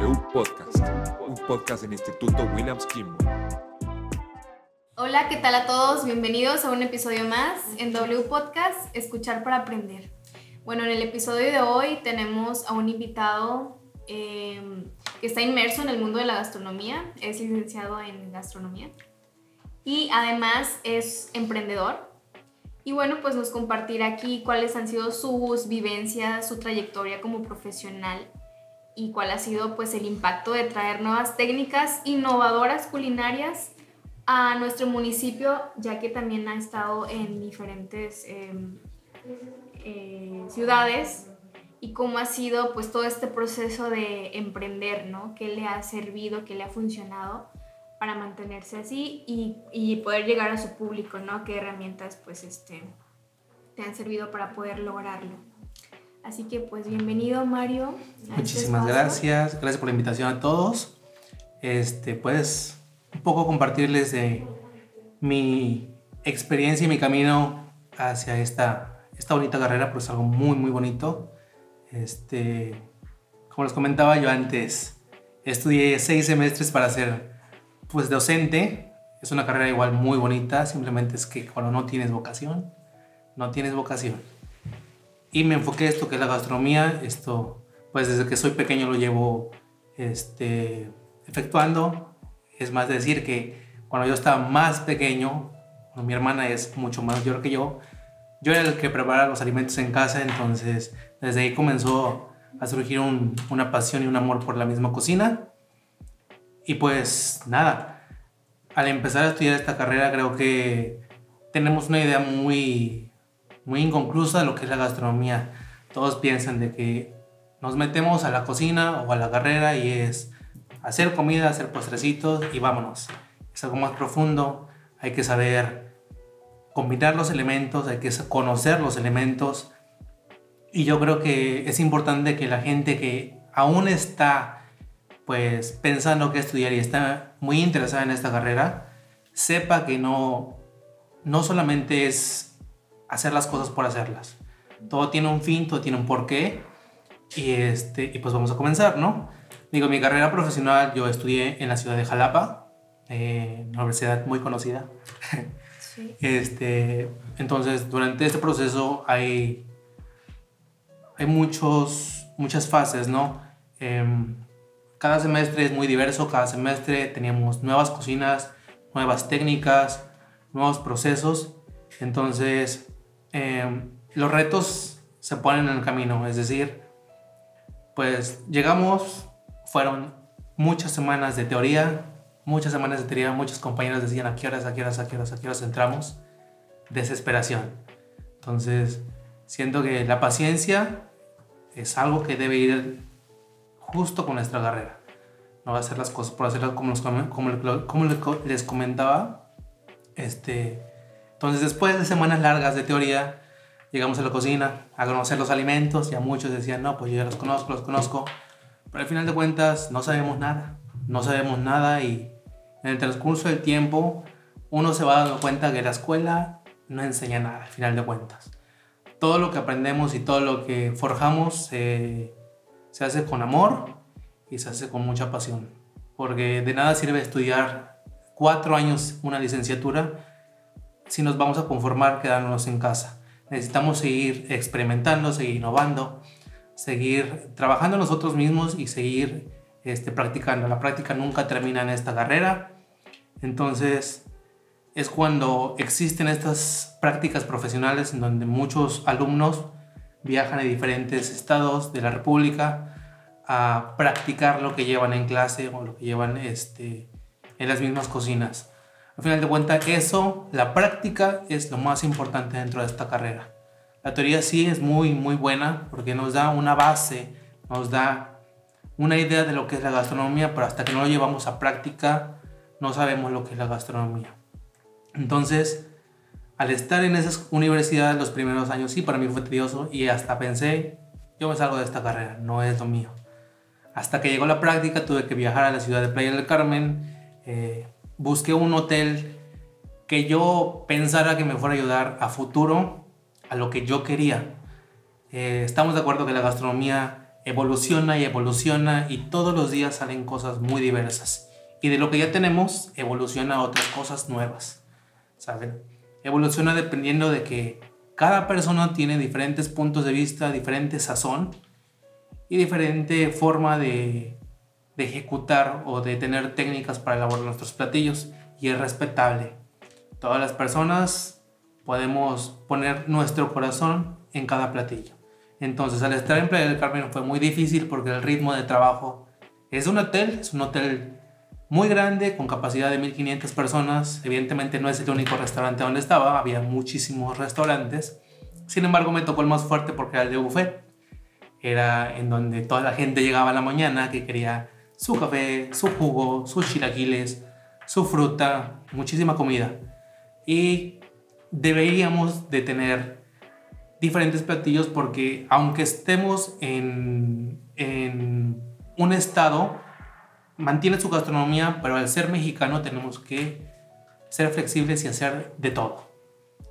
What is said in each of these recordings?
W Podcast, un podcast del Instituto Williams Kimball. Hola, ¿qué tal a todos? Bienvenidos a un episodio más en W Podcast, Escuchar para Aprender. Bueno, en el episodio de hoy tenemos a un invitado eh, que está inmerso en el mundo de la gastronomía, es licenciado en gastronomía y además es emprendedor. Y bueno, pues nos compartirá aquí cuáles han sido sus vivencias, su trayectoria como profesional y cuál ha sido pues el impacto de traer nuevas técnicas innovadoras culinarias a nuestro municipio, ya que también ha estado en diferentes em, eh, ciudades y cómo ha sido pues todo este proceso de emprender, ¿no? ¿Qué le ha servido, qué le ha funcionado para mantenerse así y, y, poder llegar a su público, ¿no? ¿Qué herramientas pues este, te han servido para poder lograrlo? Así que pues bienvenido Mario. Este Muchísimas gracias, gracias por la invitación a todos. Este, pues un poco compartirles de mi experiencia y mi camino hacia esta, esta bonita carrera, pues algo muy muy bonito. Este, como les comentaba yo antes, estudié seis semestres para ser pues docente es una carrera igual muy bonita, simplemente es que cuando no tienes vocación, no tienes vocación. Y me enfoqué esto que es la gastronomía, esto pues desde que soy pequeño lo llevo este, efectuando. Es más decir que cuando yo estaba más pequeño, mi hermana es mucho más mayor que yo, yo era el que preparaba los alimentos en casa, entonces desde ahí comenzó a surgir una pasión y un amor por la misma cocina. Y pues nada, al empezar a estudiar esta carrera creo que tenemos una idea muy, muy inconclusa lo que es la gastronomía. Todos piensan de que nos metemos a la cocina o a la carrera y es hacer comida, hacer postrecitos y vámonos. Es algo más profundo, hay que saber combinar los elementos, hay que conocer los elementos. Y yo creo que es importante que la gente que aún está pues pensando que estudiar y está muy interesada en esta carrera, sepa que no, no solamente es hacer las cosas por hacerlas. Todo tiene un fin, todo tiene un porqué. Y, este, y pues vamos a comenzar, ¿no? Digo, mi carrera profesional yo estudié en la ciudad de Jalapa, eh, una universidad muy conocida. Sí. Este, entonces, durante este proceso hay, hay muchos, muchas fases, ¿no? Eh, cada semestre es muy diverso, cada semestre teníamos nuevas cocinas, nuevas técnicas, nuevos procesos. Entonces, em, los retos se ponen en el camino, es decir, pues llegamos, fueron muchas semanas de teoría, muchas semanas de teoría, muchos compañeros decían a qué horas, a qué horas, a qué horas, entramos, desesperación. Entonces, siento que la paciencia es algo que debe ir justo con nuestra carrera. No va a hacer las cosas por hacerlas como les comentaba. Este, entonces, después de semanas largas de teoría, llegamos a la cocina a conocer los alimentos. Ya muchos decían, no, pues yo ya los conozco, los conozco. Pero al final de cuentas, no sabemos nada. No sabemos nada y en el transcurso del tiempo, uno se va dando cuenta que la escuela no enseña nada, al final de cuentas. Todo lo que aprendemos y todo lo que forjamos eh, se hace con amor y se hace con mucha pasión. Porque de nada sirve estudiar cuatro años una licenciatura si nos vamos a conformar quedándonos en casa. Necesitamos seguir experimentando, seguir innovando, seguir trabajando nosotros mismos y seguir este, practicando. La práctica nunca termina en esta carrera. Entonces es cuando existen estas prácticas profesionales en donde muchos alumnos viajan a diferentes estados de la República a practicar lo que llevan en clase o lo que llevan este, en las mismas cocinas. Al final de cuentas, eso, la práctica es lo más importante dentro de esta carrera. La teoría sí es muy, muy buena porque nos da una base, nos da una idea de lo que es la gastronomía, pero hasta que no lo llevamos a práctica no sabemos lo que es la gastronomía. Entonces, al estar en esas universidades los primeros años, sí, para mí fue tedioso y hasta pensé, yo me salgo de esta carrera, no es lo mío. Hasta que llegó la práctica, tuve que viajar a la ciudad de Playa del Carmen, eh, busqué un hotel que yo pensara que me fuera a ayudar a futuro a lo que yo quería. Eh, estamos de acuerdo que la gastronomía evoluciona y evoluciona y todos los días salen cosas muy diversas. Y de lo que ya tenemos, evoluciona otras cosas nuevas, ¿saben? Evoluciona dependiendo de que cada persona tiene diferentes puntos de vista, diferente sazón y diferente forma de, de ejecutar o de tener técnicas para elaborar nuestros platillos y es respetable. Todas las personas podemos poner nuestro corazón en cada platillo. Entonces, al estar en Playa del Carmen fue muy difícil porque el ritmo de trabajo es un hotel, es un hotel muy grande con capacidad de 1500 personas. Evidentemente no es el único restaurante donde estaba, había muchísimos restaurantes. Sin embargo, me tocó el más fuerte porque era el de buffet. Era en donde toda la gente llegaba a la mañana que quería su café, su jugo, sus chilaquiles, su fruta, muchísima comida. Y deberíamos de tener diferentes platillos porque aunque estemos en, en un estado, mantiene su gastronomía, pero al ser mexicano tenemos que ser flexibles y hacer de todo.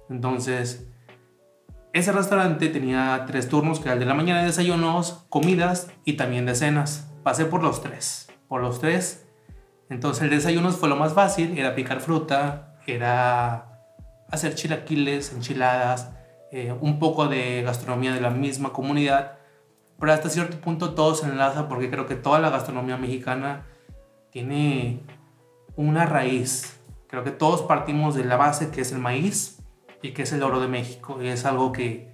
Entonces, ese restaurante tenía tres turnos, que era el de la mañana de desayunos, comidas y también de cenas. Pasé por los tres, por los tres. Entonces el desayuno fue lo más fácil, era picar fruta, era hacer chilaquiles, enchiladas, eh, un poco de gastronomía de la misma comunidad, pero hasta cierto punto todo se enlaza porque creo que toda la gastronomía mexicana tiene una raíz. Creo que todos partimos de la base que es el maíz y que es el oro de México y es algo que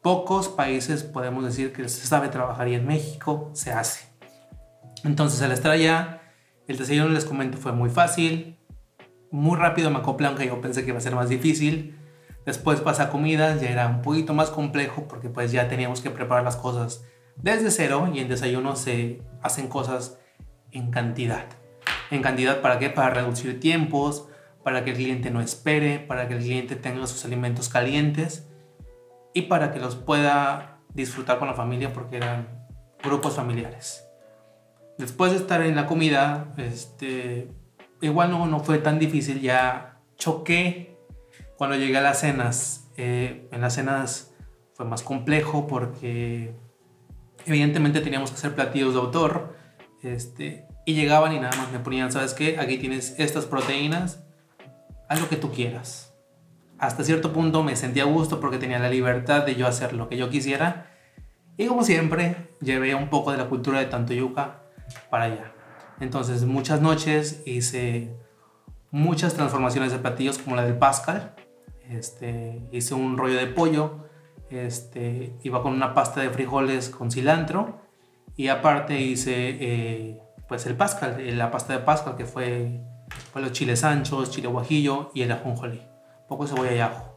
pocos países podemos decir que se sabe trabajar y en México se hace. Entonces al estar allá, el desayuno les comento fue muy fácil, muy rápido me acoplé aunque yo pensé que iba a ser más difícil. Después pasa comidas, ya era un poquito más complejo porque pues ya teníamos que preparar las cosas desde cero y en desayuno se hacen cosas en cantidad. ¿En cantidad para qué? Para reducir tiempos, para que el cliente no espere, para que el cliente tenga sus alimentos calientes y para que los pueda disfrutar con la familia porque eran grupos familiares. Después de estar en la comida, este, igual no, no fue tan difícil, ya choqué cuando llegué a las cenas, eh, en las cenas fue más complejo porque evidentemente teníamos que hacer platillos de autor. Este, y llegaban y nada más me ponían, ¿sabes qué? Aquí tienes estas proteínas, haz lo que tú quieras. Hasta cierto punto me sentía a gusto porque tenía la libertad de yo hacer lo que yo quisiera. Y como siempre, llevé un poco de la cultura de Tantoyuca para allá. Entonces, muchas noches hice muchas transformaciones de platillos como la del Pascal, este, hice un rollo de pollo, este, iba con una pasta de frijoles con cilantro y aparte hice eh, pues el pascal, eh, la pasta de pascal que fue, fue los chiles anchos, chile guajillo y el ajonjolí, poco cebolla y ajo.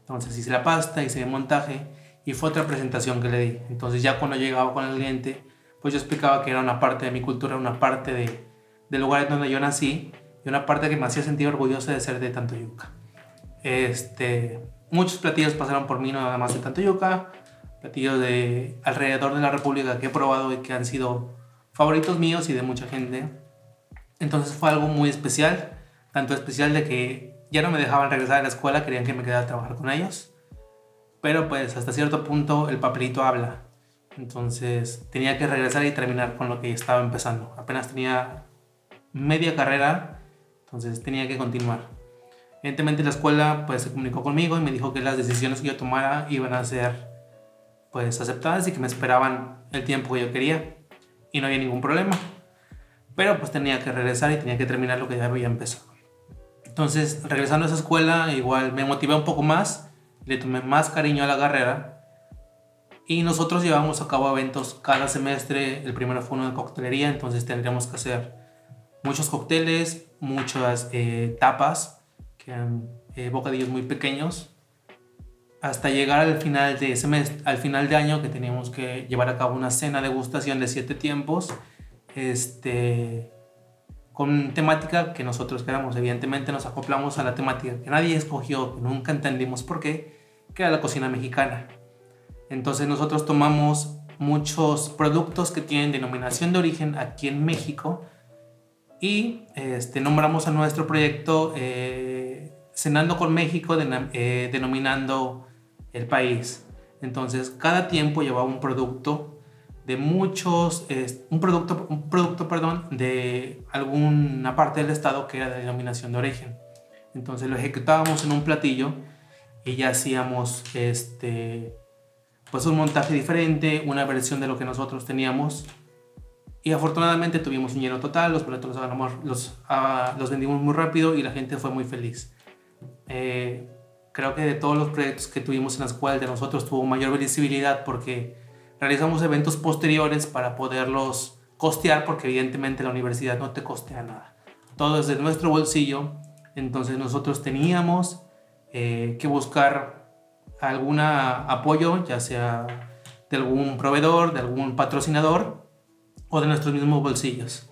Entonces hice la pasta, hice el montaje y fue otra presentación que le di. Entonces ya cuando llegaba con el cliente, pues yo explicaba que era una parte de mi cultura, una parte de, del lugar donde yo nací y una parte que me hacía sentir orgulloso de ser de tanto yuca. Este, muchos platillos pasaron por mí, nada más de Tantoyuca, platillos de alrededor de la República que he probado y que han sido favoritos míos y de mucha gente. Entonces fue algo muy especial, tanto especial de que ya no me dejaban regresar a la escuela, querían que me quedara a trabajar con ellos. Pero pues hasta cierto punto el papelito habla. Entonces tenía que regresar y terminar con lo que estaba empezando. Apenas tenía media carrera, entonces tenía que continuar. Evidentemente la escuela pues se comunicó conmigo y me dijo que las decisiones que yo tomara iban a ser pues aceptadas y que me esperaban el tiempo que yo quería y no había ningún problema. Pero pues tenía que regresar y tenía que terminar lo que ya había empezado. Entonces, regresando a esa escuela, igual me motivé un poco más, le tomé más cariño a la carrera y nosotros llevamos a cabo eventos cada semestre. El primero fue uno de coctelería, entonces tendríamos que hacer muchos cócteles, muchas eh, tapas que eran eh, bocadillos muy pequeños, hasta llegar al final de semestre, al final de año que teníamos que llevar a cabo una cena de degustación de siete tiempos, este, con temática que nosotros queramos. Evidentemente nos acoplamos a la temática que nadie escogió, que nunca entendimos por qué, que era la cocina mexicana. Entonces nosotros tomamos muchos productos que tienen denominación de origen aquí en México y este, nombramos a nuestro proyecto eh, Cenando con México, eh, denominando el país. Entonces, cada tiempo llevaba un producto de muchos, es- un producto, un producto, perdón, de alguna parte del estado que era de denominación de origen. Entonces lo ejecutábamos en un platillo y ya hacíamos este, pues un montaje diferente, una versión de lo que nosotros teníamos. Y afortunadamente tuvimos un lleno total, los boletos los, los, ah, los vendimos muy rápido y la gente fue muy feliz. Eh, creo que de todos los proyectos que tuvimos en la escuela, de nosotros tuvo mayor visibilidad porque realizamos eventos posteriores para poderlos costear, porque evidentemente la universidad no te costea nada. Todo es de nuestro bolsillo, entonces nosotros teníamos eh, que buscar algún apoyo, ya sea de algún proveedor, de algún patrocinador o de nuestros mismos bolsillos.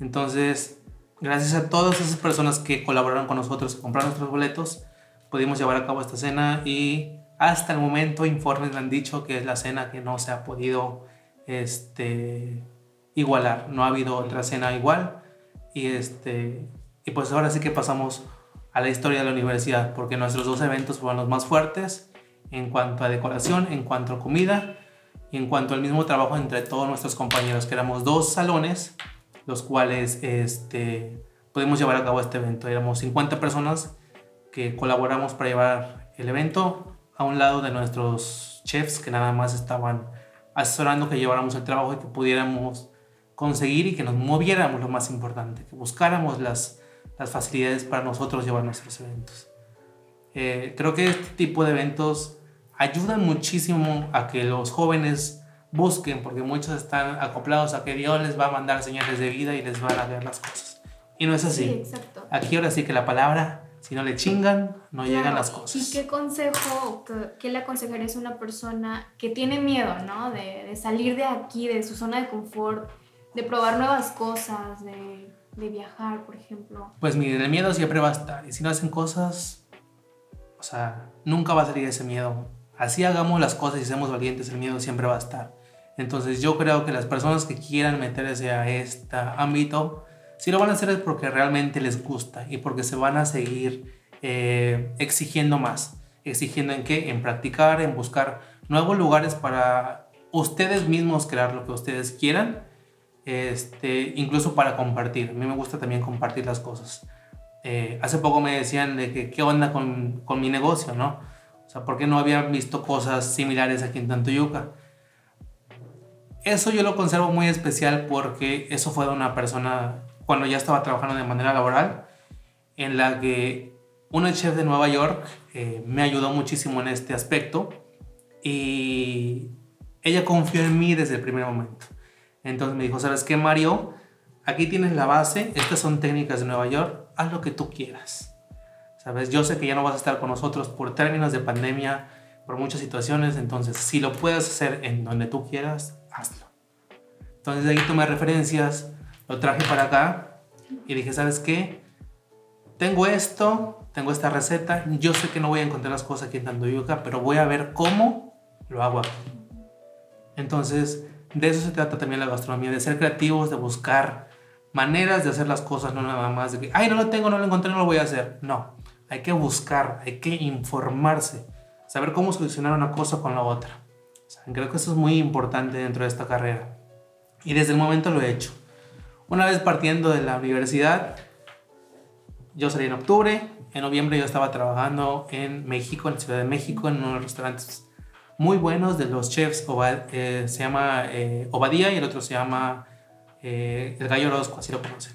Entonces, gracias a todas esas personas que colaboraron con nosotros, que compraron nuestros boletos, pudimos llevar a cabo esta cena y hasta el momento informes me han dicho que es la cena que no se ha podido este, igualar. No ha habido otra cena igual. Y, este, y pues ahora sí que pasamos a la historia de la universidad, porque nuestros dos eventos fueron los más fuertes en cuanto a decoración, en cuanto a comida y en cuanto al mismo trabajo entre todos nuestros compañeros, que éramos dos salones, los cuales este, pudimos llevar a cabo este evento. Éramos 50 personas que colaboramos para llevar el evento a un lado de nuestros chefs que nada más estaban asesorando que lleváramos el trabajo y que pudiéramos conseguir y que nos moviéramos lo más importante, que buscáramos las, las facilidades para nosotros llevar nuestros eventos. Eh, creo que este tipo de eventos ayudan muchísimo a que los jóvenes busquen, porque muchos están acoplados a que Dios les va a mandar señales de vida y les va a dar las cosas. Y no es así. Sí, exacto. Aquí ahora sí que la palabra, si no le chingan, no llegan Claro, las cosas. ¿Y qué consejo, qué, qué le aconsejarías a una persona que tiene miedo, ¿no? De, de salir de aquí, de su zona de confort, de probar nuevas cosas, de, de viajar, por ejemplo. Pues miren, el miedo siempre va a estar. Y si no hacen cosas, o sea, nunca va a salir ese miedo. Así hagamos las cosas y seamos valientes, el miedo siempre va a estar. Entonces yo creo que las personas que quieran meterse a este ámbito, si lo van a hacer es porque realmente les gusta y porque se van a seguir eh, exigiendo más. Exigiendo en qué? En practicar, en buscar nuevos lugares para ustedes mismos crear lo que ustedes quieran. Este, incluso para compartir. A mí me gusta también compartir las cosas. Eh, hace poco me decían de que qué onda con, con mi negocio, ¿no? O sea, ¿por qué no había visto cosas similares aquí en Tantoyuca? Eso yo lo conservo muy especial porque eso fue de una persona cuando ya estaba trabajando de manera laboral, en la que una chef de Nueva York eh, me ayudó muchísimo en este aspecto y ella confió en mí desde el primer momento. Entonces me dijo, ¿sabes qué, Mario? Aquí tienes la base, estas son técnicas de Nueva York, haz lo que tú quieras. ¿Sabes? Yo sé que ya no vas a estar con nosotros por términos de pandemia, por muchas situaciones, entonces si lo puedes hacer en donde tú quieras, hazlo. Entonces de ahí tomé referencias, lo traje para acá y dije, ¿sabes qué? Tengo esto, tengo esta receta, yo sé que no voy a encontrar las cosas aquí en Tandoyuca, pero voy a ver cómo lo hago aquí. Entonces, de eso se trata también la gastronomía, de ser creativos, de buscar maneras de hacer las cosas, no nada más de que, ay, no lo tengo, no lo encontré, no lo voy a hacer. No, hay que buscar, hay que informarse, saber cómo solucionar una cosa con la otra. Creo que eso es muy importante dentro de esta carrera. Y desde el momento lo he hecho. Una vez partiendo de la universidad, yo salí en octubre, en noviembre yo estaba trabajando en México, en Ciudad de México, en unos restaurantes muy buenos de los chefs, eh, se llama eh, Obadía y el otro se llama eh, El Gallo Orozco, así lo conocen.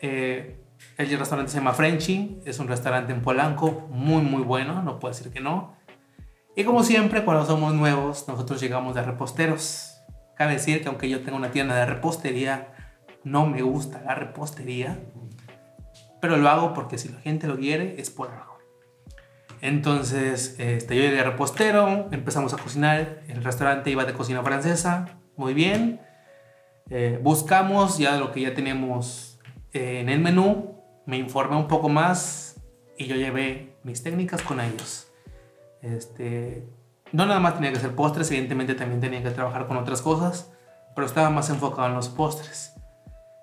Eh, el restaurante se llama Frenchy, es un restaurante en Polanco, muy muy bueno, no puedo decir que no. Y como siempre, cuando somos nuevos, nosotros llegamos de reposteros. Cabe decir que aunque yo tengo una tienda de repostería, no me gusta la repostería, pero lo hago porque si la gente lo quiere es por algo. Entonces, este, yo llegué a repostero, empezamos a cocinar, el restaurante iba de cocina francesa, muy bien. Eh, buscamos ya lo que ya teníamos eh, en el menú, me informé un poco más y yo llevé mis técnicas con ellos. Este, no nada más tenía que hacer postres, evidentemente también tenía que trabajar con otras cosas, pero estaba más enfocado en los postres.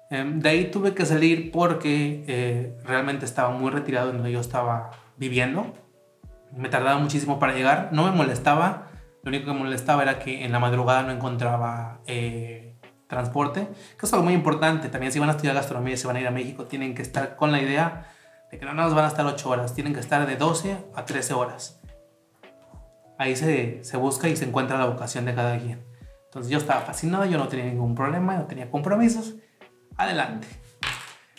Em, de ahí tuve que salir porque eh, realmente estaba muy retirado de donde yo estaba viviendo. Me tardaba muchísimo para llegar, no me molestaba, Lo único que me molestaba era que en la madrugada no encontraba eh, transporte, que es algo muy importante. También si van a estudiar gastronomía se van a ir a México, tienen que estar con la idea de que no nos van a estar 8 horas, tienen que estar de 12 a 13 horas. Ahí se, se busca y se encuentra la vocación de cada quien. Entonces yo estaba fascinado, yo no tenía ningún problema, no tenía compromisos. Adelante.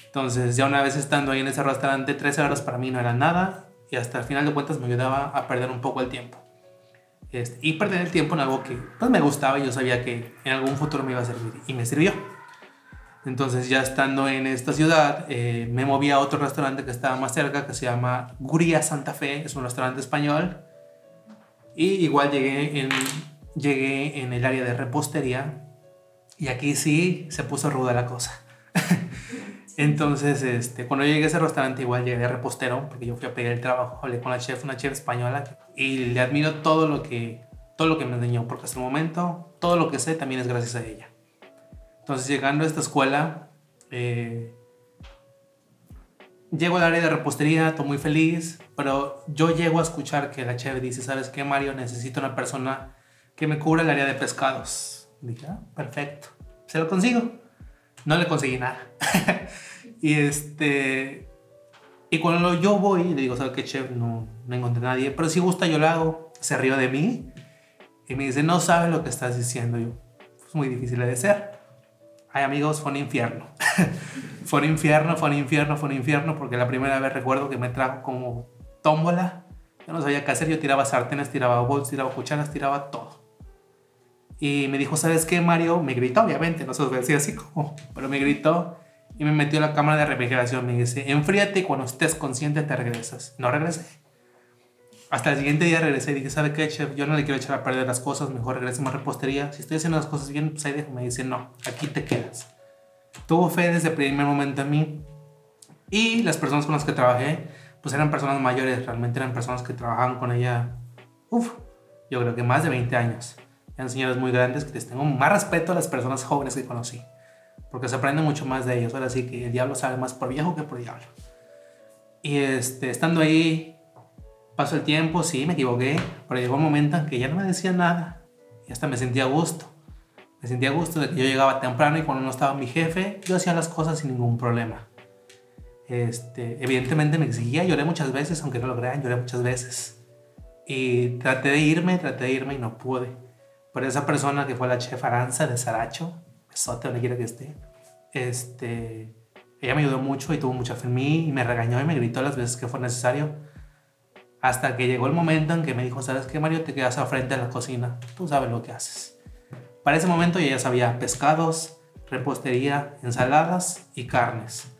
Entonces ya una vez estando ahí en ese restaurante, 13 horas para mí no era nada y hasta el final de cuentas me ayudaba a perder un poco el tiempo. Este, y perder el tiempo en algo que pues, me gustaba y yo sabía que en algún futuro me iba a servir y me sirvió. Entonces ya estando en esta ciudad, eh, me moví a otro restaurante que estaba más cerca, que se llama Guria Santa Fe, es un restaurante español. Y igual llegué en, llegué en el área de repostería y aquí sí se puso ruda la cosa. Entonces, este, cuando llegué a ese restaurante, igual llegué de repostero, porque yo fui a pedir el trabajo, hablé con la chef, una chef española, y le admiro todo lo que, todo lo que me enseñó, porque hasta el momento todo lo que sé también es gracias a ella. Entonces, llegando a esta escuela, eh, llego al área de repostería, estoy muy feliz, pero yo llego a escuchar que la chef dice, ¿sabes qué, Mario? Necesito una persona que me cubra el área de pescados. Dije, ah, perfecto, se lo consigo no le conseguí nada. y este. Y cuando yo voy, le digo, ¿sabes qué, chef? No, no encontré a nadie, pero si gusta, yo lo hago. Se río de mí y me dice, no sabes lo que estás diciendo. Yo, es muy difícil de ser. Ay, amigos, fue un infierno. fue un infierno, fue un infierno, fue un infierno, porque la primera vez recuerdo que me trajo como tómbola. Yo no sabía qué hacer, yo tiraba sartenes, tiraba bols, tiraba cucharas, tiraba todo. Y me dijo, ¿sabes qué, Mario? Me gritó, obviamente, no se lo decía así como, pero me gritó y me metió la cámara de refrigeración. Me dice, enfríate y cuando estés consciente te regresas. No regresé. Hasta el siguiente día regresé y dije, ¿sabe qué, chef? Yo no le quiero echar a perder las cosas, mejor regresemos a repostería. Si estoy haciendo las cosas bien, pues ahí dejo. Me dice, no, aquí te quedas. Tuvo fe desde el primer momento a mí. Y las personas con las que trabajé, pues eran personas mayores, realmente eran personas que trabajaban con ella, uff, yo creo que más de 20 años eran señores muy grandes que les tengo más respeto a las personas jóvenes que conocí, porque se aprende mucho más de ellos. Ahora sí que el diablo sabe más por viejo que por diablo. Y este, estando ahí, pasó el tiempo, sí, me equivoqué, pero llegó un momento en que ya no me decía nada y hasta me sentía a gusto. Me sentía a gusto de que yo llegaba temprano y cuando no estaba mi jefe, yo hacía las cosas sin ningún problema. Este, evidentemente me exigía, lloré muchas veces, aunque no lo crean, lloré muchas veces. Y traté de irme, traté de irme y no pude. Pero esa persona que fue la chef Aranza de Saracho, besote donde quiera que esté, este, ella me ayudó mucho y tuvo mucha fe en mí y me regañó y me gritó las veces que fue necesario. Hasta que llegó el momento en que me dijo, ¿sabes qué, Mario? Te quedas al frente de la cocina, tú sabes lo que haces. Para ese momento yo ya sabía pescados, repostería, ensaladas y carnes.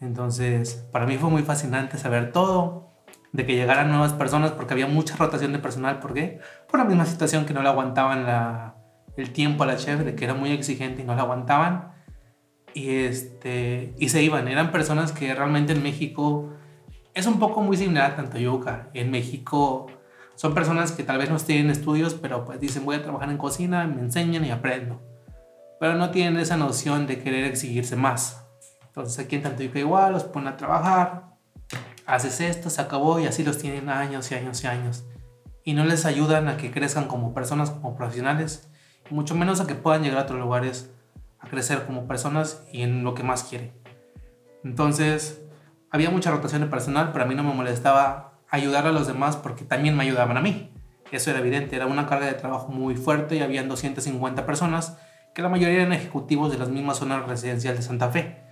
Entonces, para mí fue muy fascinante saber todo de que llegaran nuevas personas porque había mucha rotación de personal. ¿Por qué? Por la misma situación que no le aguantaban la, el tiempo a la chef, de que era muy exigente y no la aguantaban. Y, este, y se iban. Eran personas que realmente en México es un poco muy similar a Tantoyuca. En México son personas que tal vez no tienen estudios, pero pues dicen voy a trabajar en cocina, me enseñan y aprendo. Pero no tienen esa noción de querer exigirse más. Entonces aquí en Tantoyuca igual los ponen a trabajar, haces esto, se acabó y así los tienen años y años y años. Y no les ayudan a que crezcan como personas, como profesionales, mucho menos a que puedan llegar a otros lugares a crecer como personas y en lo que más quieren. Entonces, había mucha rotación de personal, pero a mí no me molestaba ayudar a los demás porque también me ayudaban a mí. Eso era evidente, era una carga de trabajo muy fuerte y habían 250 personas, que la mayoría eran ejecutivos de las mismas zonas residenciales de Santa Fe.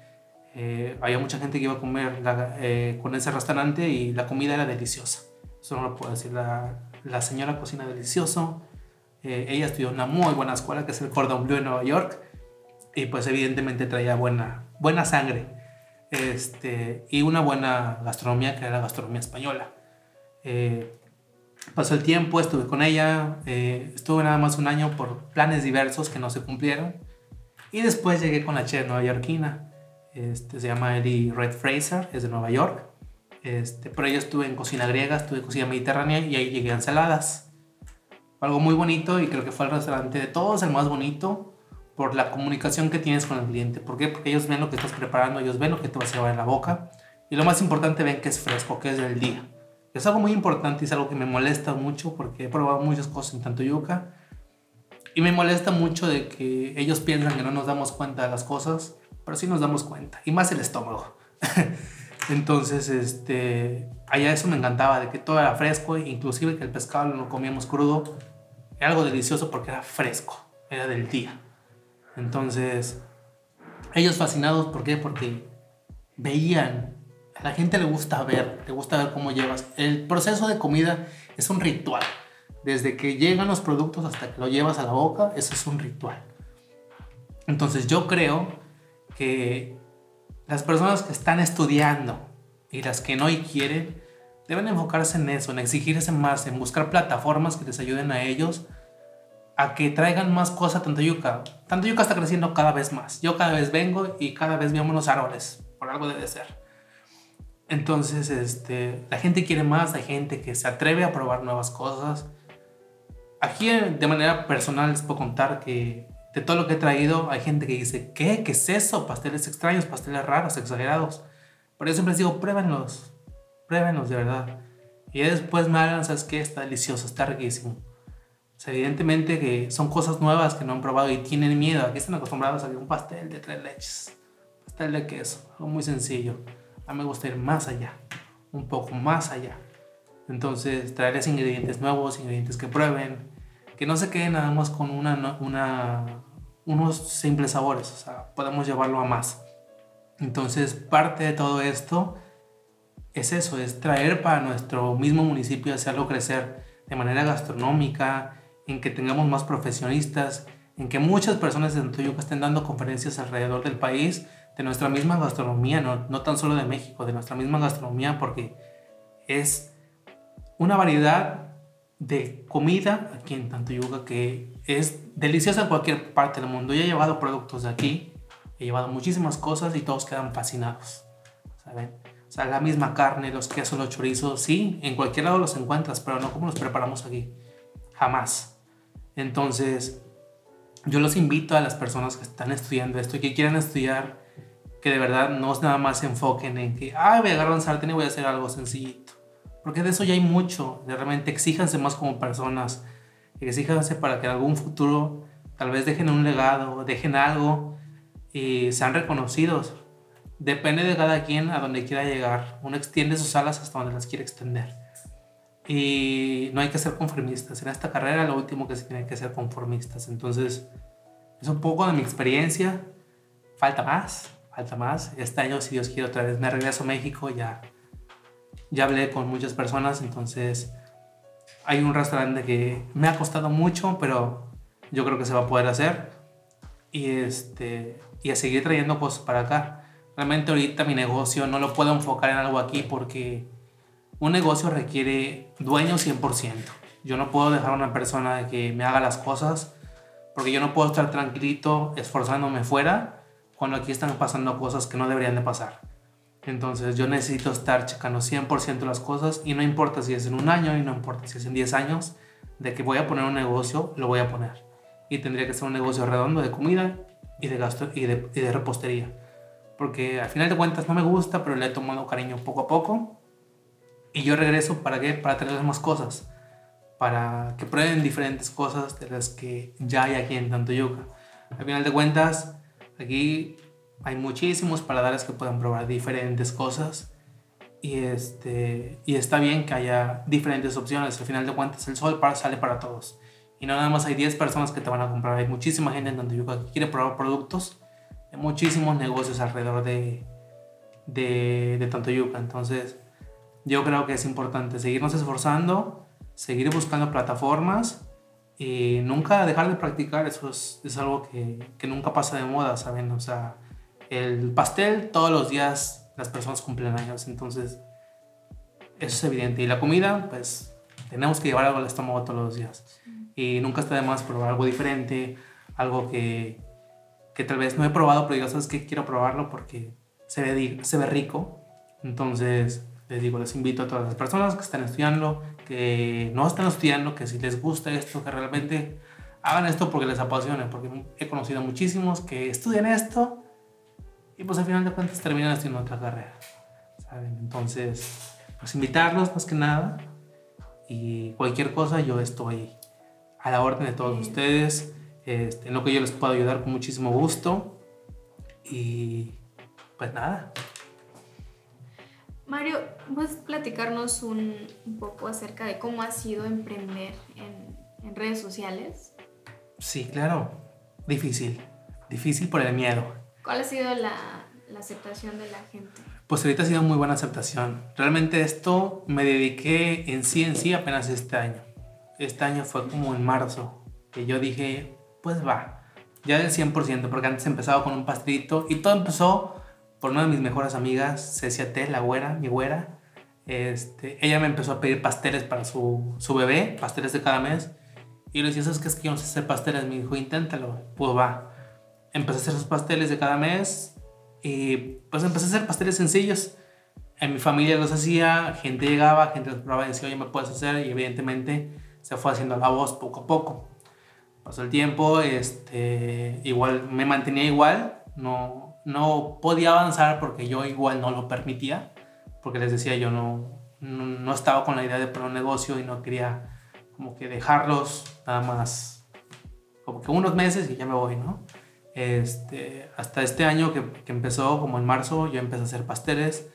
Eh, había mucha gente que iba a comer eh, con ese restaurante y la comida era deliciosa. Eso no lo puedo decir. La, la señora cocina delicioso. Eh, ella estudió una muy buena escuela que es el Cordon Bleu en Nueva York. Y pues evidentemente traía buena, buena sangre. Este, y una buena gastronomía que era la gastronomía española. pasó el tiempo, estuve con ella. estuve nada más un año por planes diversos que no se cumplieron. Y después llegué con la chef nueva yorkina este, se llama Eddie Red Fraser, es de Nueva York. Este, pero yo estuve en cocina griega, estuve en cocina mediterránea y ahí llegué a ensaladas. Algo muy bonito y creo que fue el restaurante de todos el más bonito por la comunicación que tienes con el cliente. ¿Por qué? Porque ellos ven lo que estás preparando, ellos ven lo que te vas a llevar en la boca y lo más importante ven que es fresco, que es del día. Es algo muy importante y es algo que me molesta mucho porque he probado muchas cosas en Tantoyuca y me molesta mucho de que ellos piensan que no nos damos cuenta de las cosas, pero sí nos damos cuenta, y más el estómago. Entonces, este, allá eso me encantaba, de que todo era fresco, inclusive que el pescado lo comíamos crudo, era algo delicioso porque era fresco, era del día. Entonces, ellos fascinados, ¿por qué? Porque veían, a la gente le gusta ver, le gusta ver cómo llevas. El proceso de comida es un ritual. Desde que llegan los productos hasta que lo llevas a la boca, eso es un ritual. Entonces yo creo que las personas que están estudiando y las que no y quieren, deben enfocarse en eso, en exigirse más, en buscar plataformas que les ayuden a ellos a que traigan más cosas a Tantoyuca. Tantoyuca está creciendo cada vez más. Yo cada vez vengo y cada vez veo los árboles. Por algo debe ser. Entonces, este, la gente quiere más, hay gente que se atreve a probar nuevas cosas. Aquí, de manera personal, les puedo contar que de todo lo que he traído, hay gente que dice, ¿qué? ¿Qué es eso? Pasteles extraños, pasteles raros, exagerados. Pero yo siempre les digo, pruébenlos, pruébenlos de verdad. Y después me hagan, ¿sabes qué? Está delicioso, está riquísimo. O evidentemente que son cosas nuevas que no han probado y tienen miedo. Aquí están acostumbrados a un pastel de tres leches, pastel de queso, algo muy sencillo. A mí me gusta ir más allá, un poco más allá. Entonces, traerles ingredientes nuevos, ingredientes que prueben, que no se quede nada más con una, una, unos simples sabores, o sea, podemos llevarlo a más. Entonces, parte de todo esto es eso, es traer para nuestro mismo municipio, hacerlo crecer de manera gastronómica, en que tengamos más profesionistas, en que muchas personas de Santoyuca estén dando conferencias alrededor del país de nuestra misma gastronomía, no, no tan solo de México, de nuestra misma gastronomía, porque es una variedad de comida aquí en Tantoyuca que es deliciosa en cualquier parte del mundo. Yo he llevado productos de aquí, he llevado muchísimas cosas y todos quedan fascinados, ¿saben? O sea, la misma carne, los quesos, los chorizos, sí, en cualquier lado los encuentras, pero no como los preparamos aquí, jamás. Entonces, yo los invito a las personas que están estudiando esto y que quieran estudiar, que de verdad no nada más se enfoquen en que, ah, voy a agarrar un sartén y voy a hacer algo sencillito porque de eso ya hay mucho. De realmente exíjanse más como personas. Exíjanse para que en algún futuro tal vez dejen un legado, dejen algo y sean reconocidos. Depende de cada quien a donde quiera llegar. Uno extiende sus alas hasta donde las quiere extender. Y no hay que ser conformistas. En esta carrera lo último que se tiene que ser conformistas. Entonces, es un poco de mi experiencia. Falta más, falta más. Este año, si Dios quiere, otra vez me regreso a México ya ya hablé con muchas personas, entonces hay un restaurante que me ha costado mucho, pero yo creo que se va a poder hacer. Y, este, y a seguir trayendo cosas para acá. Realmente ahorita mi negocio no lo puedo enfocar en algo aquí porque un negocio requiere dueño 100%. Yo no puedo dejar a una persona que me haga las cosas porque yo no puedo estar tranquilito esforzándome fuera cuando aquí están pasando cosas que no deberían de pasar. Entonces yo necesito estar checando 100% las cosas y no importa si es en un año y no importa si es en 10 años, de que voy a poner un negocio, lo voy a poner. Y tendría que ser un negocio redondo de comida y de, gasto, y de, y de repostería. Porque al final de cuentas no me gusta, pero le he tomado cariño poco a poco. Y yo regreso para qué? Para traerles más cosas. Para que prueben diferentes cosas de las que ya hay aquí en Tantoyuca. Al final de cuentas, aquí hay muchísimos paladares que pueden probar diferentes cosas y, este, y está bien que haya diferentes opciones. Al final de cuentas, el sol para, sale para todos. Y no nada más hay 10 personas que te van a comprar. Hay muchísima gente en donde que quiere probar productos. Hay muchísimos negocios alrededor de, de, de Tantoyuca. Entonces, yo creo que es importante seguirnos esforzando, seguir buscando plataformas y nunca dejar de practicar. Eso es, es algo que, que, nunca pasa de moda, ¿saben? O sea, el pastel todos los días las personas cumplen años, entonces eso es evidente. Y la comida, pues tenemos que llevar algo al estómago todos los días. Y nunca está de más probar algo diferente, algo que, que tal vez no he probado, pero yo sabes que quiero probarlo porque se ve, se ve rico. Entonces, les digo, les invito a todas las personas que están estudiando, que no están estudiando, que si les gusta esto, que realmente hagan esto porque les apasiona, porque he conocido muchísimos que estudian esto y pues al final de cuentas terminan haciendo otra carrera. ¿saben? Entonces, pues, invitarlos más que nada. Y cualquier cosa yo estoy a la orden de todos ustedes. Este, en lo que yo les puedo ayudar con muchísimo gusto. Y pues nada. Mario, ¿puedes platicarnos un, un poco acerca de cómo ha sido emprender en, en redes sociales? Sí, claro. Difícil. Difícil por el miedo. ¿Cuál ha sido la, la aceptación de la gente? Pues ahorita ha sido muy buena aceptación. Realmente esto me dediqué en sí en sí apenas este año. Este año fue como en marzo, que yo dije, pues va, ya del 100%, porque antes empezaba con un pastelito y todo empezó por una de mis mejores amigas, Cecia T, la güera, mi güera. Este, ella me empezó a pedir pasteles para su, su bebé, pasteles de cada mes. Y le decía, ¿sabes qué es que yo no sé hacer pasteles? Me dijo, inténtalo. Pues va. Empecé a hacer sus pasteles de cada mes y pues empecé a hacer pasteles sencillos. En mi familia los hacía, gente llegaba, gente los probaba y decía, oye, ¿me puedes hacer? Y evidentemente se fue haciendo la voz poco a poco. Pasó el tiempo, este, igual me mantenía igual, no, no podía avanzar porque yo igual no lo permitía, porque les decía, yo no, no, no estaba con la idea de poner un negocio y no quería como que dejarlos nada más, como que unos meses y ya me voy, ¿no? Este, hasta este año que, empezó, como en marzo, yo empecé a hacer pasteles,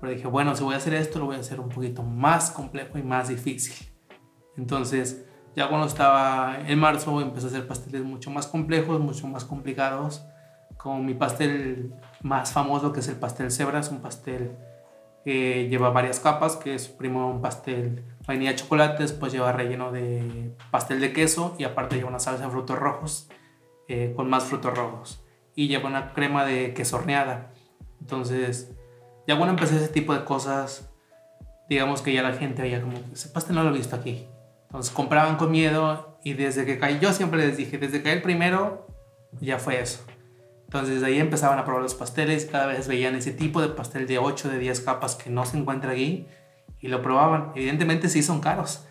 pero dije, bueno, si voy a hacer esto, lo voy a hacer un poquito más complejo y más difícil. Entonces, ya cuando estaba en marzo, empecé a hacer pasteles mucho más complejos, mucho más complicados, como mi pastel más famoso, que es el pastel cebra, es un pastel que lleva varias capas, que es primero un pastel vainilla chocolate, después lleva relleno de pastel de queso y aparte lleva una salsa de frutos rojos eh, con más frutos rojos y lleva una crema de queso horneada. Entonces, ya cuando empecé ese tipo de cosas, digamos que ya la gente veía como, ese pastel no lo he visto aquí. Entonces compraban con miedo y desde que caí, yo siempre les dije, desde que caí el primero, ya fue eso. Entonces de ahí empezaban a probar los pasteles, cada vez veían ese tipo de pastel de 8, de 10 capas que no se encuentra aquí y lo probaban. Evidentemente sí son caros,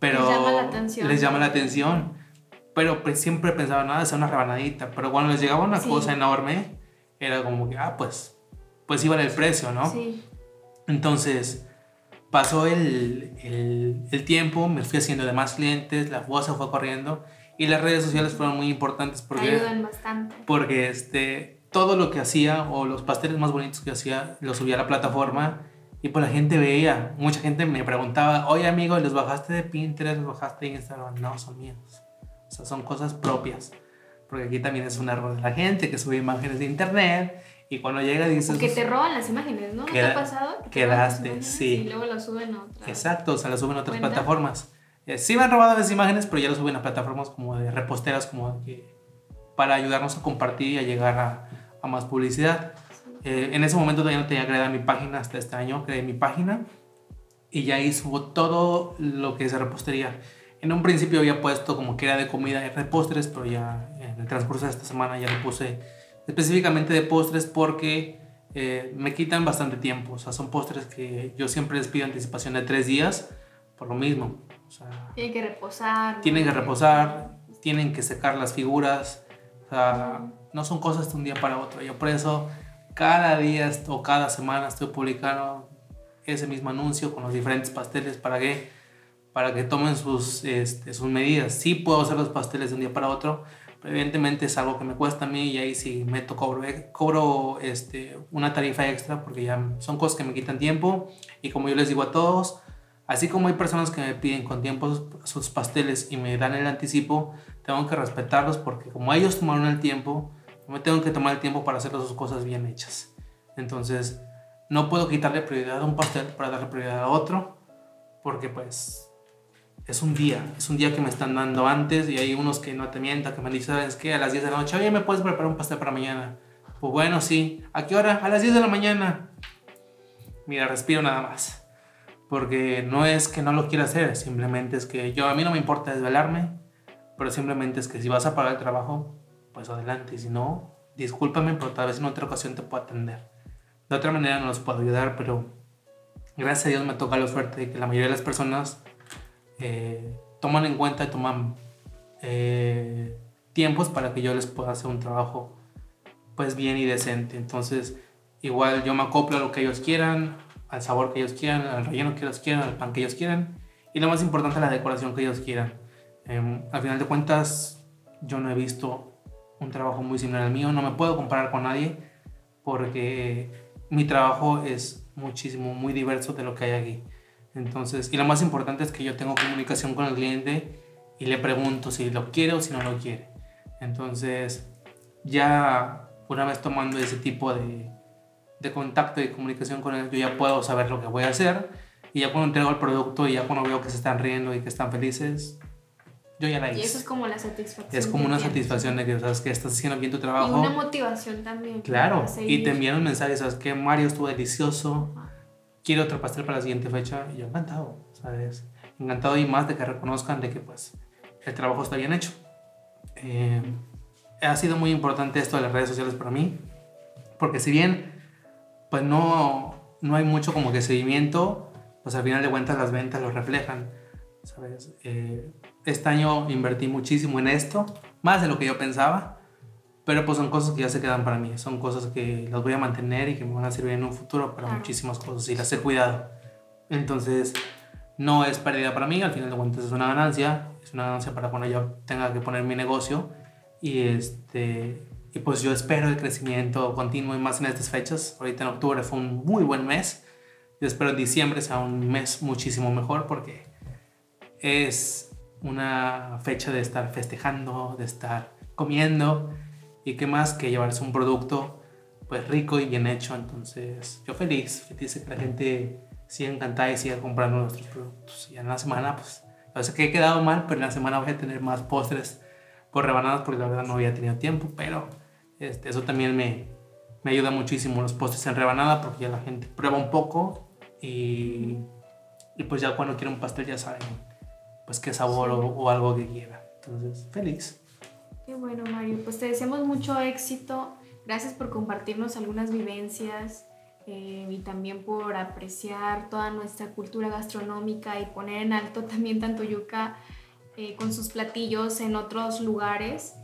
pero Les llama la atención. les llama la atención. Pero pues, siempre pensaban, nada, es una rebanadita. Pero cuando les llegaba una Sí. cosa enorme, era como que, ah, pues, pues iba el precio, ¿no? Sí. Entonces, pasó el, el, el tiempo, me fui haciendo de más clientes, la voz se fue corriendo y las redes sociales fueron muy importantes porque, Ayudan bastante. porque este, todo lo que hacía o los pasteles más bonitos que hacía los subía a la plataforma y pues la gente veía, mucha gente me preguntaba, oye amigo, ¿los bajaste de Pinterest, los bajaste de Instagram? No, son míos. O sea, son cosas propias. Porque aquí también es un error de la gente que sube imágenes de internet y cuando llega dices... Que te roban las imágenes, ¿no? ¿No te Queda- ha pasado? Que quedaste, sí. Y luego las suben a otra. Exacto, o sea, las suben a otras ¿Cuenta? plataformas. Eh, sí me han robado las imágenes, pero ya las suben a plataformas como de reposteras, como de que- para ayudarnos a compartir y a llegar a, a más publicidad. Eh, en ese momento todavía no tenía creada mi página, hasta este año creé mi página y ya ahí subo todo lo que es repostería. En un principio había puesto como que era de comida y repostres, pero ya en el transcurso de esta semana ya lo puse específicamente de postres porque eh, me quitan bastante tiempo. O sea, son postres que yo siempre les pido anticipación de tres días por lo mismo. O sea, Tienen que reposar. tienen que reposar, tienen que secar las figuras. O sea, no son cosas de un día para otro. Yo por eso cada día o cada semana estoy publicando ese mismo anuncio con los diferentes pasteles para que, para que tomen sus, este, sus medidas. Sí puedo hacer los pasteles de un día para otro, pero evidentemente es algo que me cuesta a mí y ahí sí meto cobro, cobro este, una tarifa extra porque ya son cosas que me quitan tiempo y como yo les digo a todos, Así como hay personas que me piden con tiempo sus, sus pasteles y me dan el anticipo, tengo que respetarlos porque como ellos tomaron el tiempo, me tengo que tomar el tiempo para hacer sus cosas bien hechas. Entonces, no puedo quitarle prioridad a un pastel para darle prioridad a otro, porque pues es un día, es un día que me están dando antes y hay unos que no te mientan, que me dicen, ¿sabes qué? A las 10 de la noche, oye, ¿me puedes preparar un pastel para mañana? Pues bueno, sí. ¿A qué hora? A las 10 de la mañana. Mira, respiro nada más porque no es que no lo quiera hacer, simplemente es que yo a mí no me importa desvelarme, pero simplemente es que si vas a pagar el trabajo, pues adelante, y si no, discúlpame, pero tal vez en otra ocasión te puedo atender. De otra manera no los puedo ayudar, pero gracias a Dios me toca la suerte de que la mayoría de las personas eh, toman en cuenta y toman eh, tiempos para que yo les pueda hacer un trabajo pues bien y decente. Entonces, igual yo me acoplo a lo que ellos quieran, al sabor que ellos quieran, al relleno que ellos quieran, al pan que ellos quieran y lo más importante, la decoración que ellos quieran. Em, al final de cuentas, yo no he visto un trabajo muy similar al mío, no me puedo comparar con nadie porque mi trabajo es muchísimo, muy diverso de lo que hay aquí. Entonces, y lo más importante es que yo tengo comunicación con el cliente y le pregunto si lo quiere o si no lo quiere. Entonces, ya una vez tomando ese tipo de, de contacto y comunicación con él, yo ya puedo saber lo que voy a hacer. Y ya cuando entrego el producto y ya cuando veo que se están riendo y que están felices, yo ya la hice. Y eso es como la satisfacción. Es como una satisfacción de que sabes que estás haciendo bien tu trabajo. Y una motivación también. Claro, y te envían un mensaje, sabes que Mario estuvo delicioso, quiero otro pastel para la siguiente fecha. Y yo encantado, ¿sabes? Encantado y más de que reconozcan de que pues el trabajo está bien hecho. Eh, ha sido muy importante esto de las redes sociales para mí, porque si bien pues no, no hay mucho como que seguimiento, pues al final de cuentas las ventas lo reflejan, ¿sabes? Eh, este año invertí muchísimo en esto, más de lo que yo pensaba, pero pues son cosas que ya se quedan para mí, son cosas que las voy a mantener y que me van a servir en un futuro para muchísimas cosas y las he cuidado. Entonces, no es pérdida para mí, al final de cuentas es una ganancia, es una ganancia para cuando yo tenga que poner mi negocio y este y pues yo espero el crecimiento continuo y más en estas fechas. Ahorita en octubre fue un muy buen mes. Yo espero en diciembre sea un mes muchísimo mejor porque es una fecha de estar festejando, de estar comiendo y qué más que llevarse un producto pues rico y bien hecho. Entonces yo feliz, feliz que la gente siga encantada y siga comprando nuestros productos. Y en la semana pues a veces que he quedado mal, pero en la semana voy a tener más postres por rebanadas porque la verdad no había tenido tiempo, pero este, eso también me, me ayuda muchísimo los postres en rebanada porque ya la gente prueba un poco y, y pues ya cuando quiere un pastel ya saben pues qué sabor o, algo que quiera. Entonces, feliz. Qué bueno, Mario. Pues te deseamos mucho éxito. Gracias por compartirnos algunas vivencias eh, y también por apreciar toda nuestra cultura gastronómica y poner en alto también tanto yuca eh, con sus platillos en otros lugares.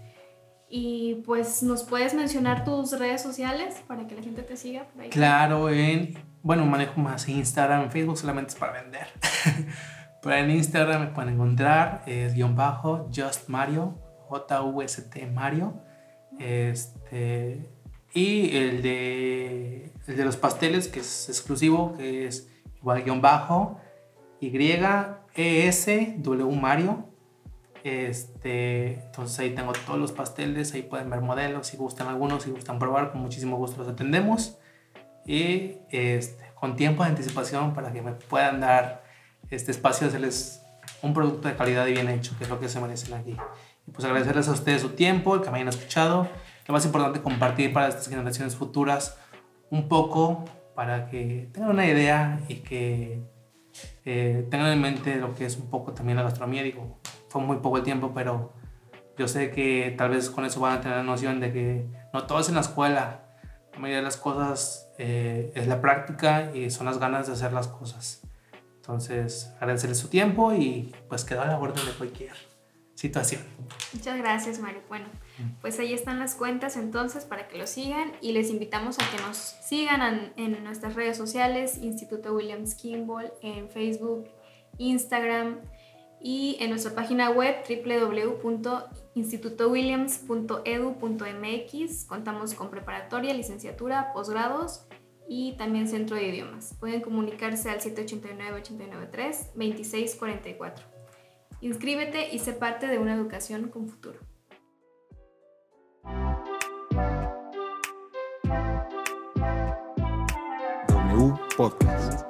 Y pues nos puedes mencionar tus redes sociales para que la gente te siga por ahí. Claro, en, bueno, manejo más Instagram, Facebook solamente es para vender. Pero en Instagram me pueden encontrar, es guion bajo, Just Mario, J-U-S-T Mario. Este, y el de, el de los pasteles, que es exclusivo, que es igual guion bajo, Y-E-S-W Mario. Este, entonces ahí tengo todos los pasteles, ahí pueden ver modelos, si gustan algunos, si gustan probar, con muchísimo gusto los atendemos. Y este, con tiempo de anticipación para que me puedan dar este espacio, hacerles un producto de calidad y bien hecho, que es lo que se merecen aquí. Pues agradecerles a ustedes su tiempo, el que me hayan escuchado. Lo más importante, compartir para estas generaciones futuras un poco para que tengan una idea y que eh, tengan en mente lo que es un poco también la gastronomía. Digo, fue muy poco el tiempo, pero yo sé que tal vez con eso van a tener la noción de que no todo es en la escuela. La mayoría de las cosas eh, es la práctica y son las ganas de hacer las cosas. Entonces, agradecerles su tiempo y pues quedar a la orden de cualquier situación. Muchas gracias, Mario. Bueno, pues ahí están las cuentas entonces para que lo sigan y les invitamos a que nos sigan en, nuestras redes sociales, Instituto Williams Kimball, en Facebook, Instagram y en nuestra página web www.institutowilliams.edu.mx. Contamos con preparatoria, licenciatura, posgrados y también Centro de Idiomas. Pueden comunicarse al 789-893-2644. Inscríbete y sé parte de una educación con futuro. Podcast.